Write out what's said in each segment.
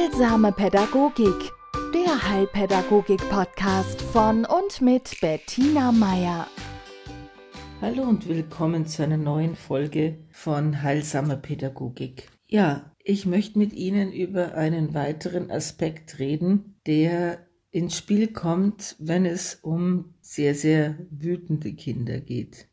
Heilsame Pädagogik, der Heilpädagogik-Podcast von und mit Bettina Meier. Hallo und willkommen zu einer neuen Folge von Heilsame Pädagogik. Ja, ich möchte mit Ihnen über einen weiteren Aspekt reden, der ins Spiel kommt, wenn es um sehr, sehr wütende Kinder geht.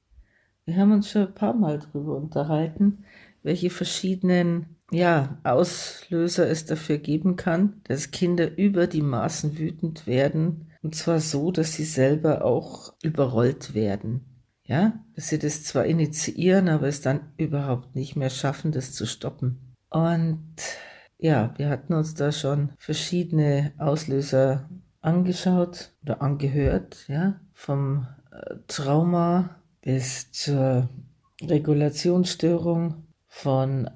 Wir haben uns schon ein paar Mal darüber unterhalten, welche verschiedenen ja, Auslöser es dafür geben kann, dass Kinder über die Maßen wütend werden. Und zwar so, dass sie selber auch überrollt werden. Ja, dass sie das zwar initiieren, aber es dann überhaupt nicht mehr schaffen, das zu stoppen. Und ja, wir hatten uns da schon verschiedene Auslöser angeschaut oder angehört, ja, vom äh, Trauma bis zur Regulationsstörung, von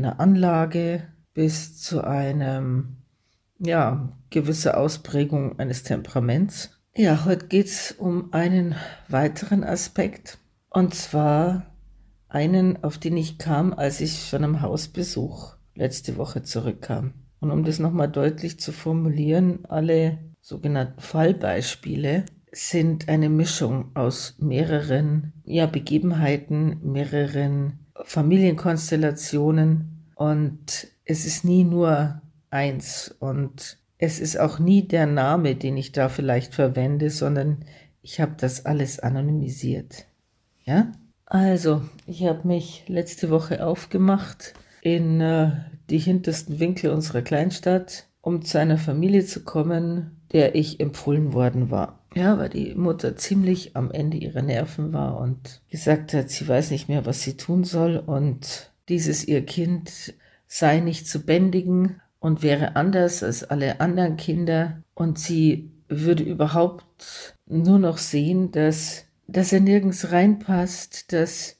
einer Anlage bis zu einem, ja, gewisse Ausprägung eines Temperaments. Ja, heute geht es um einen weiteren Aspekt und zwar einen, auf den ich kam, als ich von einem Hausbesuch letzte Woche zurückkam. Und um das nochmal deutlich zu formulieren, alle sogenannten Fallbeispiele sind eine Mischung aus mehreren ja, Begebenheiten, mehreren Familienkonstellationen und es ist nie nur eins und es ist auch nie der Name, den ich da vielleicht verwende, sondern ich habe das alles anonymisiert. Ja? Also, ich habe mich letzte Woche aufgemacht in äh, die hintersten Winkel unserer Kleinstadt, um zu einer Familie zu kommen, der ich empfohlen worden war. Ja, weil die Mutter ziemlich am Ende ihrer Nerven war und gesagt hat, sie weiß nicht mehr, was sie tun soll und dieses ihr Kind sei nicht zu bändigen und wäre anders als alle anderen Kinder und sie würde überhaupt nur noch sehen, dass, dass er nirgends reinpasst, dass,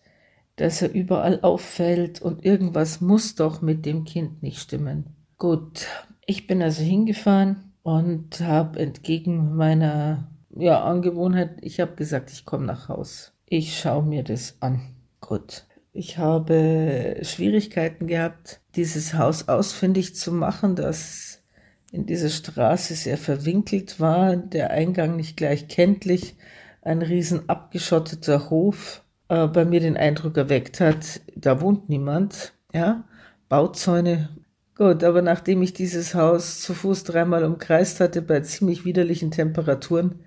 dass er überall auffällt und irgendwas muss doch mit dem Kind nicht stimmen. Gut, ich bin also hingefahren und habe entgegen meiner ja, Angewohnheit, ich habe gesagt, ich komme nach Haus. Ich schaue mir das an. Gut. Ich habe Schwierigkeiten gehabt, dieses Haus ausfindig zu machen, das in dieser Straße sehr verwinkelt war, der Eingang nicht gleich kenntlich, ein riesen abgeschotteter Hof äh, bei mir den Eindruck erweckt hat, da wohnt niemand, ja, Bauzäune. Gut, aber nachdem ich dieses Haus zu Fuß dreimal umkreist hatte bei ziemlich widerlichen Temperaturen,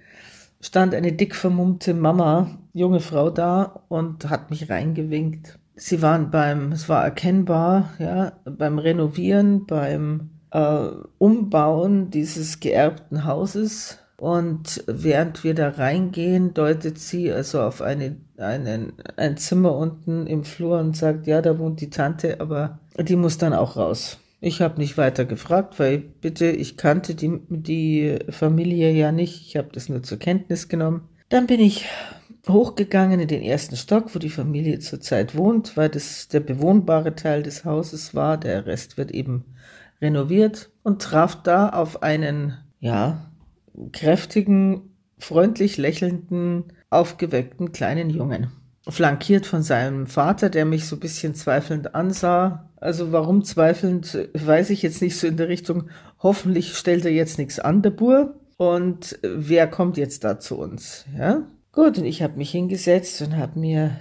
stand eine dick vermummte Mama, junge Frau da und hat mich reingewinkt. Sie waren beim, es war erkennbar, ja, beim Renovieren, beim äh, Umbauen dieses geerbten Hauses. Und während wir da reingehen, deutet sie also auf eine, einen, ein Zimmer unten im Flur und sagt, ja, da wohnt die Tante, aber die muss dann auch raus. Ich habe nicht weiter gefragt, weil bitte, ich kannte die, die Familie ja nicht. Ich habe das nur zur Kenntnis genommen. Dann bin ich hochgegangen in den ersten Stock, wo die Familie zurzeit wohnt, weil das der bewohnbare Teil des Hauses war. Der Rest wird eben renoviert und traf da auf einen, ja, kräftigen, freundlich lächelnden, aufgeweckten kleinen Jungen. Flankiert von seinem Vater, der mich so ein bisschen zweifelnd ansah, also warum zweifelnd, weiß ich jetzt nicht so in der Richtung, hoffentlich stellt er jetzt nichts an, der Bur. Und wer kommt jetzt da zu uns? Ja? Gut, und ich habe mich hingesetzt und habe mir,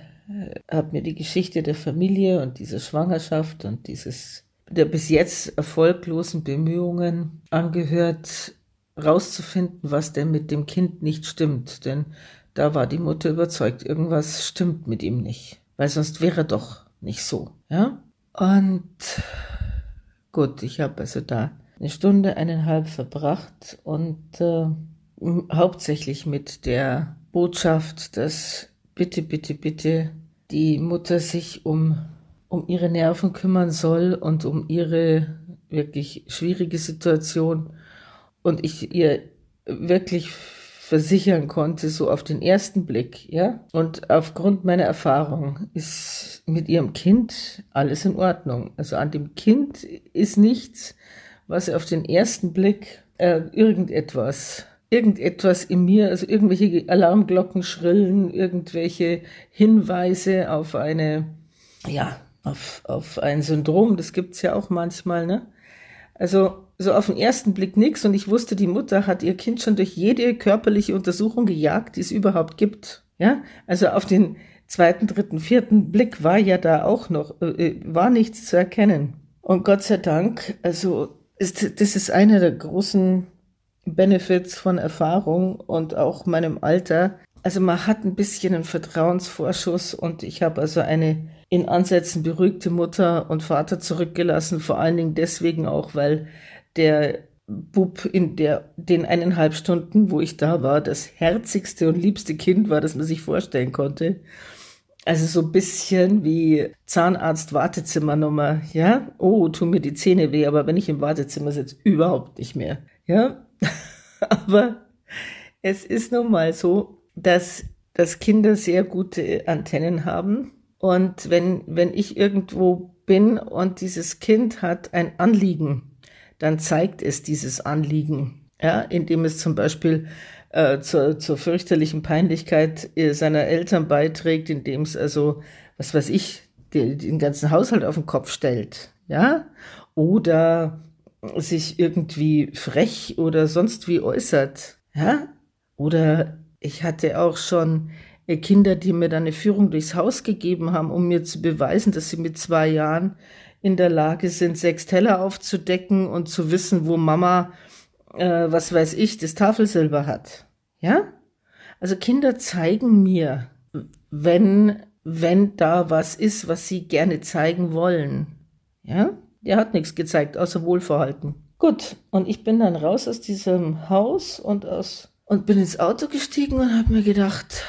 hab mir die Geschichte der Familie und dieser Schwangerschaft und dieses der bis jetzt erfolglosen Bemühungen angehört, rauszufinden, was denn mit dem Kind nicht stimmt. Denn da war die Mutter überzeugt, irgendwas stimmt mit ihm nicht. Weil sonst wäre doch nicht so. Ja? Und gut, ich habe also da eine Stunde, eineinhalb verbracht und äh, hauptsächlich mit der Botschaft, dass bitte, bitte, bitte die Mutter sich um, um ihre Nerven kümmern soll und um ihre wirklich schwierige Situation und ich ihr wirklich versichern konnte, so auf den ersten Blick, ja. Und aufgrund meiner Erfahrung ist mit ihrem Kind alles in Ordnung. Also an dem Kind ist nichts, was auf den ersten Blick äh, irgendetwas irgendetwas in mir, also irgendwelche Alarmglocken schrillen, irgendwelche Hinweise auf eine, ja, auf, auf ein Syndrom, das gibt's ja auch manchmal, ne? Also so auf den ersten Blick nichts und ich wusste, die Mutter hat ihr Kind schon durch jede körperliche Untersuchung gejagt, die es überhaupt gibt. Ja, also auf den zweiten, dritten, vierten Blick war ja da auch noch, äh, äh war nichts zu erkennen. Und Gott sei Dank, also ist, das ist einer der großen Benefits von Erfahrung und auch meinem Alter. Also man hat ein bisschen einen Vertrauensvorschuss und ich habe also eine in Ansätzen beruhigte Mutter und Vater zurückgelassen, vor allen Dingen deswegen auch, weil der Bub in der, den eineinhalb Stunden, wo ich da war, das herzigste und liebste Kind war, das man sich vorstellen konnte. Also so ein bisschen wie Zahnarzt-Wartezimmernummer, ja? Oh, tun mir die Zähne weh, aber wenn ich im Wartezimmer sitze, überhaupt nicht mehr, ja? aber es ist nun mal so, dass, dass Kinder sehr gute Antennen haben. Und wenn, wenn ich irgendwo bin und dieses Kind hat ein Anliegen, dann zeigt es dieses Anliegen, ja, indem es zum Beispiel äh, zur, zur fürchterlichen Peinlichkeit äh, seiner Eltern beiträgt, indem es also, was weiß ich, die, den ganzen Haushalt auf den Kopf stellt, ja, oder sich irgendwie frech oder sonst wie äußert, ja, oder ich hatte auch schon Kinder, die mir dann eine Führung durchs Haus gegeben haben, um mir zu beweisen, dass sie mit zwei Jahren in der Lage sind, sechs Teller aufzudecken und zu wissen, wo Mama, äh, was weiß ich, das Tafelsilber hat. Ja? Also Kinder zeigen mir, wenn, wenn da was ist, was sie gerne zeigen wollen. Ja? Der hat nichts gezeigt, außer Wohlverhalten. Gut, und ich bin dann raus aus diesem Haus und aus und bin ins Auto gestiegen und habe mir gedacht,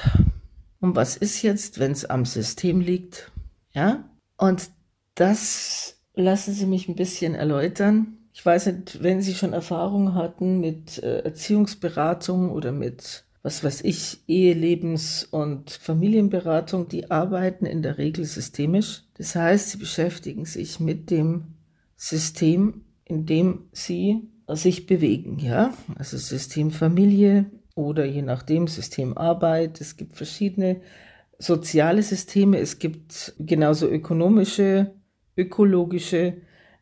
um was ist jetzt, wenn es am System liegt? Ja? Und das lassen Sie mich ein bisschen erläutern. Ich weiß nicht, wenn Sie schon Erfahrung hatten mit äh, Erziehungsberatung oder mit, was weiß ich, Ehelebens- und Familienberatung, die arbeiten in der Regel systemisch. Das heißt, sie beschäftigen sich mit dem System, in dem sie sich bewegen, ja. Also System Familie oder je nachdem System Arbeit. Es gibt verschiedene soziale Systeme. Es gibt genauso ökonomische ökologische,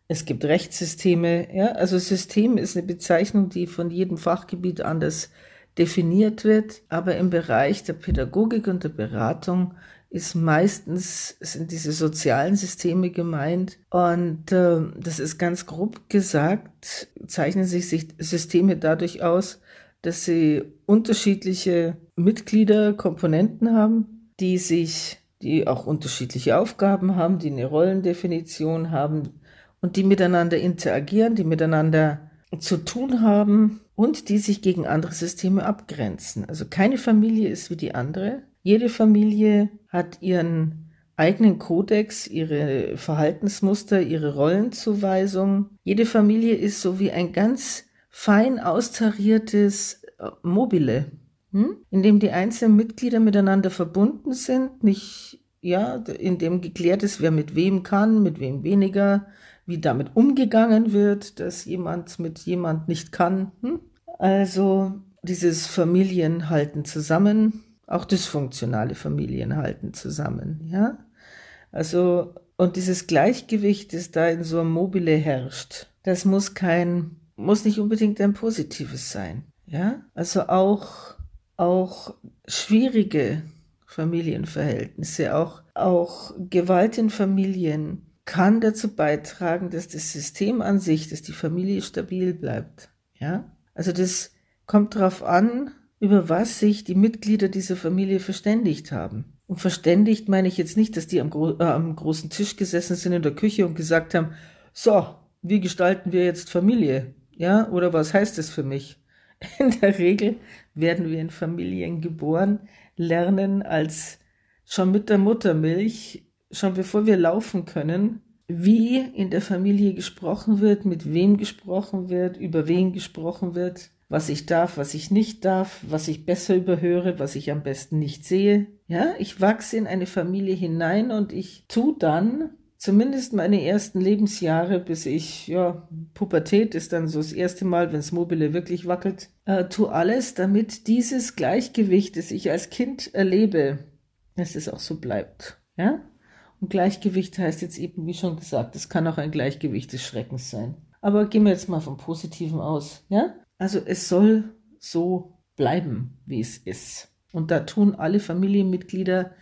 es gibt Rechtssysteme. Ja? Also System ist eine Bezeichnung, die von jedem Fachgebiet anders definiert wird, aber im Bereich der Pädagogik und der Beratung ist meistens sind diese sozialen Systeme gemeint und äh, das ist ganz grob gesagt zeichnen sich Systeme dadurch aus, dass sie unterschiedliche Mitglieder, Komponenten haben, die sich die auch unterschiedliche Aufgaben haben, die eine Rollendefinition haben und die miteinander interagieren, die miteinander zu tun haben und die sich gegen andere Systeme abgrenzen. Also keine Familie ist wie die andere. Jede Familie hat ihren eigenen Kodex, ihre Verhaltensmuster, ihre Rollenzuweisung. Jede Familie ist so wie ein ganz fein austariertes äh, Mobile hm? in dem die einzelnen Mitglieder miteinander verbunden sind, nicht, ja, in dem geklärt ist, wer mit wem kann, mit wem weniger, wie damit umgegangen wird, dass jemand mit jemand nicht kann. Hm? Also dieses Familien halten zusammen, auch dysfunktionale Familien halten zusammen, ja. Also, und dieses Gleichgewicht, das da in so einem Mobile herrscht, das muss kein, muss nicht unbedingt ein positives sein, ja. Also auch auch schwierige Familienverhältnisse, auch, auch Gewalt in Familien kann dazu beitragen, dass das System an sich, dass die Familie stabil bleibt. Ja? Also das kommt darauf an, über was sich die Mitglieder dieser Familie verständigt haben. Und verständigt meine ich jetzt nicht, dass die am, gro äh, am großen Tisch gesessen sind in der Küche und gesagt haben, so, wie gestalten wir jetzt Familie? Ja, oder was heißt das für mich? In der Regel werden wir in Familien geboren, lernen als schon mit der Muttermilch, schon bevor wir laufen können, wie in der Familie gesprochen wird, mit wem gesprochen wird, über wen gesprochen wird, was ich darf, was ich nicht darf, was ich besser überhöre, was ich am besten nicht sehe. Ja, ich wachse in eine Familie hinein und ich tu dann zumindest meine ersten Lebensjahre, bis ich, ja, Pubertät ist dann so das erste Mal, wenn das Mobile wirklich wackelt, äh, tu alles, damit dieses Gleichgewicht, das ich als Kind erlebe, dass es auch so bleibt. Ja? Und Gleichgewicht heißt jetzt eben, wie schon gesagt, es kann auch ein Gleichgewicht des Schreckens sein. Aber gehen wir jetzt mal vom Positiven aus, ja? Also es soll so bleiben, wie es ist. Und da tun alle Familienmitglieder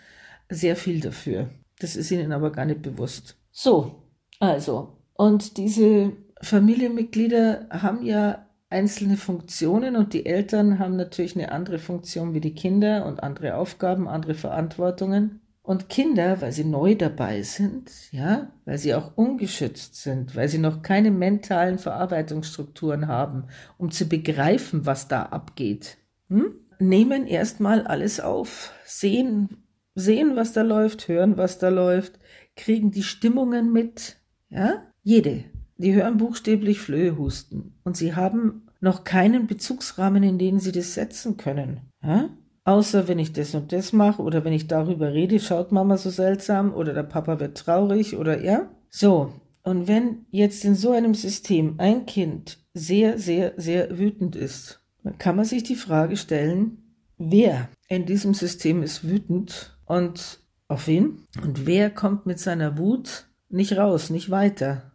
sehr viel dafür. Das ist ihnen aber gar nicht bewusst. So, also, und diese Familienmitglieder haben ja einzelne Funktionen und die Eltern haben natürlich eine andere Funktion wie die Kinder und andere Aufgaben, andere Verantwortungen. Und Kinder, weil sie neu dabei sind, ja, weil sie auch ungeschützt sind, weil sie noch keine mentalen Verarbeitungsstrukturen haben, um zu begreifen, was da abgeht, hm? nehmen erstmal alles auf, sehen, sehen, was da läuft, hören, was da läuft, kriegen die Stimmungen mit, ja, jede. Die hören buchstäblich Flöhe husten und sie haben noch keinen Bezugsrahmen, in den sie das setzen können. Ja? Außer wenn ich das und das mache oder wenn ich darüber rede, schaut Mama so seltsam oder der Papa wird traurig oder ja. So, und wenn jetzt in so einem System ein Kind sehr, sehr, sehr wütend ist, dann kann man sich die Frage stellen, wer in diesem System ist wütend und auf wen? Und wer kommt mit seiner Wut nicht raus, nicht weiter?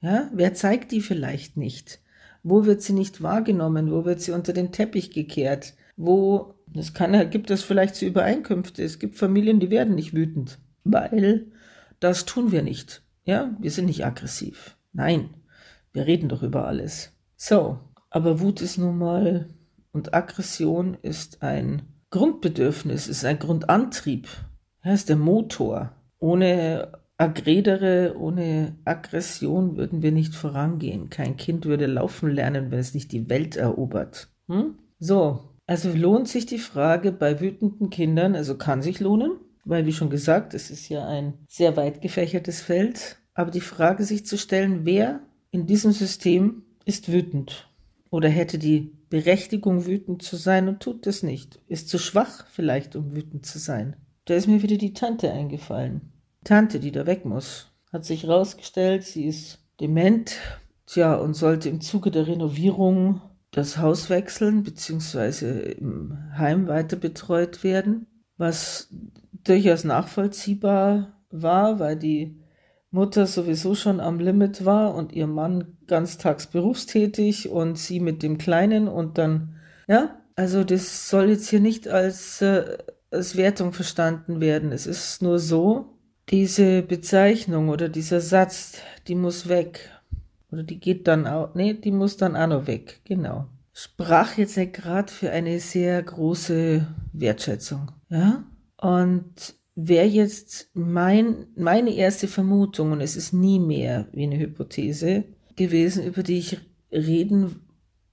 Ja, wer zeigt die vielleicht nicht? Wo wird sie nicht wahrgenommen? Wo wird sie unter den Teppich gekehrt? Wo, das kann, gibt es vielleicht zu Übereinkünfte. Es gibt Familien, die werden nicht wütend, weil das tun wir nicht. Ja, wir sind nicht aggressiv. Nein, wir reden doch über alles. So, aber Wut ist nun mal und Aggression ist ein Grundbedürfnis, ist ein Grundantrieb. Er ist der Motor. Ohne Agredere, ohne Aggression würden wir nicht vorangehen. Kein Kind würde laufen lernen, wenn es nicht die Welt erobert. Hm? So, also lohnt sich die Frage bei wütenden Kindern, also kann sich lohnen, weil wie schon gesagt, es ist ja ein sehr weit gefächertes Feld, aber die Frage sich zu stellen, wer in diesem System ist wütend oder hätte die Berechtigung, wütend zu sein und tut es nicht, ist zu schwach vielleicht, um wütend zu sein. Da ist mir wieder die Tante eingefallen. Tante, die da weg muss. Hat sich rausgestellt, sie ist dement, tja, und sollte im Zuge der Renovierung das Haus wechseln, beziehungsweise im Heim weiter betreut werden, was durchaus nachvollziehbar war, weil die Mutter sowieso schon am Limit war und ihr Mann ganztags berufstätig und sie mit dem Kleinen und dann, ja, also das soll jetzt hier nicht als, äh, als Wertung verstanden werden. Es ist nur so, diese Bezeichnung oder dieser Satz, die muss weg. Oder die geht dann auch, nee, die muss dann auch noch weg, genau. Sprach jetzt nicht gerade für eine sehr große Wertschätzung, ja? Und wäre jetzt mein, meine erste Vermutung, und es ist nie mehr wie eine Hypothese gewesen, über die ich reden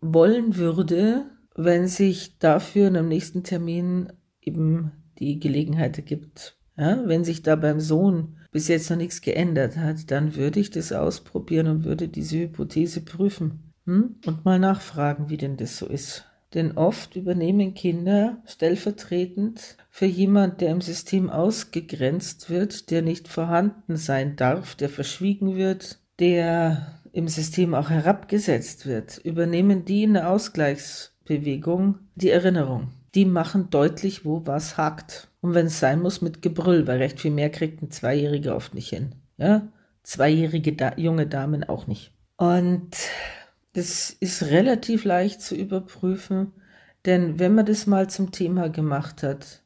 wollen würde, wenn sich dafür in einem nächsten Termin eben die Gelegenheit ergibt. Ja, wenn sich da beim Sohn bis jetzt noch nichts geändert hat, dann würde ich das ausprobieren und würde diese Hypothese prüfen hm? und mal nachfragen, wie denn das so ist. Denn oft übernehmen Kinder stellvertretend für jemand, der im System ausgegrenzt wird, der nicht vorhanden sein darf, der verschwiegen wird, der im System auch herabgesetzt wird, übernehmen die in der Ausgleichsbewegung die Erinnerung. Die machen deutlich, wo was hakt. Und wenn es sein muss, mit Gebrüll, weil recht viel mehr kriegt ein Zweijähriger oft nicht hin. Ja, zweijährige da junge Damen auch nicht. Und das ist relativ leicht zu überprüfen, denn wenn man das mal zum Thema gemacht hat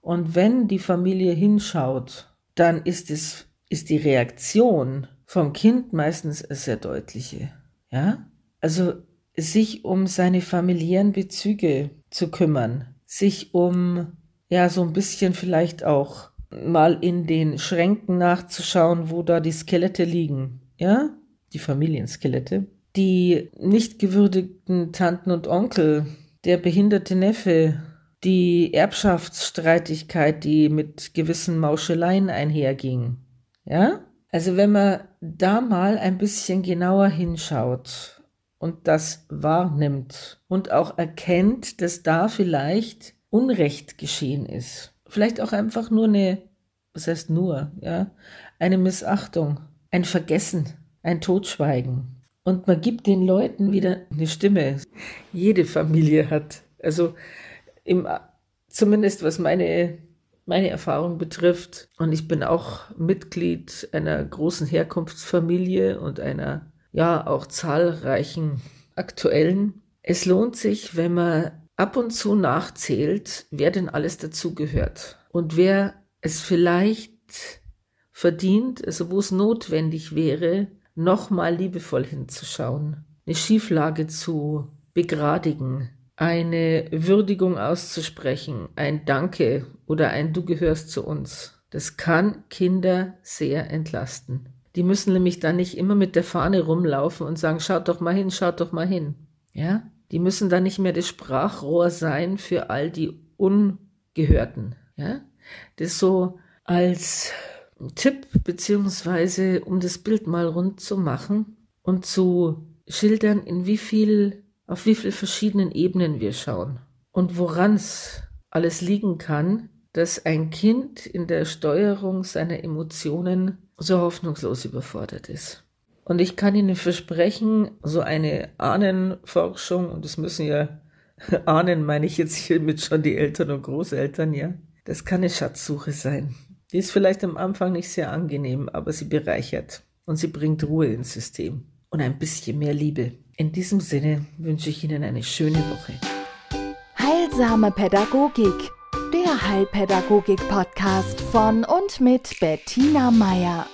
und wenn die Familie hinschaut, dann ist es, ist die Reaktion vom Kind meistens eine sehr deutliche. Ja, also sich um seine familiären Bezüge zu kümmern, sich um ja so ein bisschen vielleicht auch mal in den Schränken nachzuschauen, wo da die Skelette liegen. Ja, die Familienskelette. Die nicht gewürdigten Tanten und Onkel, der behinderte Neffe, die Erbschaftsstreitigkeit, die mit gewissen Mauscheleien einherging. Ja? Also wenn man da mal ein bisschen genauer hinschaut und das wahrnimmt und auch erkennt, dass da vielleicht Unrecht geschehen ist. Vielleicht auch einfach nur eine, was heißt nur, ja, eine Missachtung, ein Vergessen, ein Totschweigen. Und man gibt den Leuten wieder eine Stimme. Jede Familie hat, also im, zumindest was meine, meine Erfahrung betrifft, und ich bin auch Mitglied einer großen Herkunftsfamilie und einer ja auch zahlreichen aktuellen. Es lohnt sich, wenn man ab und zu nachzählt, wer denn alles dazu gehört und wer es vielleicht verdient, also wo es notwendig wäre, nochmal liebevoll hinzuschauen, eine Schieflage zu begradigen, eine Würdigung auszusprechen, ein Danke oder ein Du gehörst zu uns. Das kann Kinder sehr entlasten. Die müssen nämlich dann nicht immer mit der Fahne rumlaufen und sagen, schaut doch mal hin, schaut doch mal hin. Ja? Die müssen dann nicht mehr das Sprachrohr sein für all die Ungehörten. Ja? Das so als Tipp, beziehungsweise um das Bild mal rund zu machen und zu schildern, in wie viel, auf wie viel verschiedenen Ebenen wir schauen und woran es alles liegen kann, dass ein Kind in der Steuerung seiner Emotionen so hoffnungslos überfordert ist. Und ich kann Ihnen versprechen, so eine Ahnenforschung, und das müssen ja Ahnen, meine ich jetzt hiermit schon die Eltern und Großeltern, ja, das kann eine Schatzsuche sein. Die ist vielleicht am Anfang nicht sehr angenehm, aber sie bereichert und sie bringt Ruhe ins System und ein bisschen mehr Liebe. In diesem Sinne wünsche ich Ihnen eine schöne Woche. Heilsame Pädagogik, der Heilpädagogik-Podcast von und mit Bettina Meier.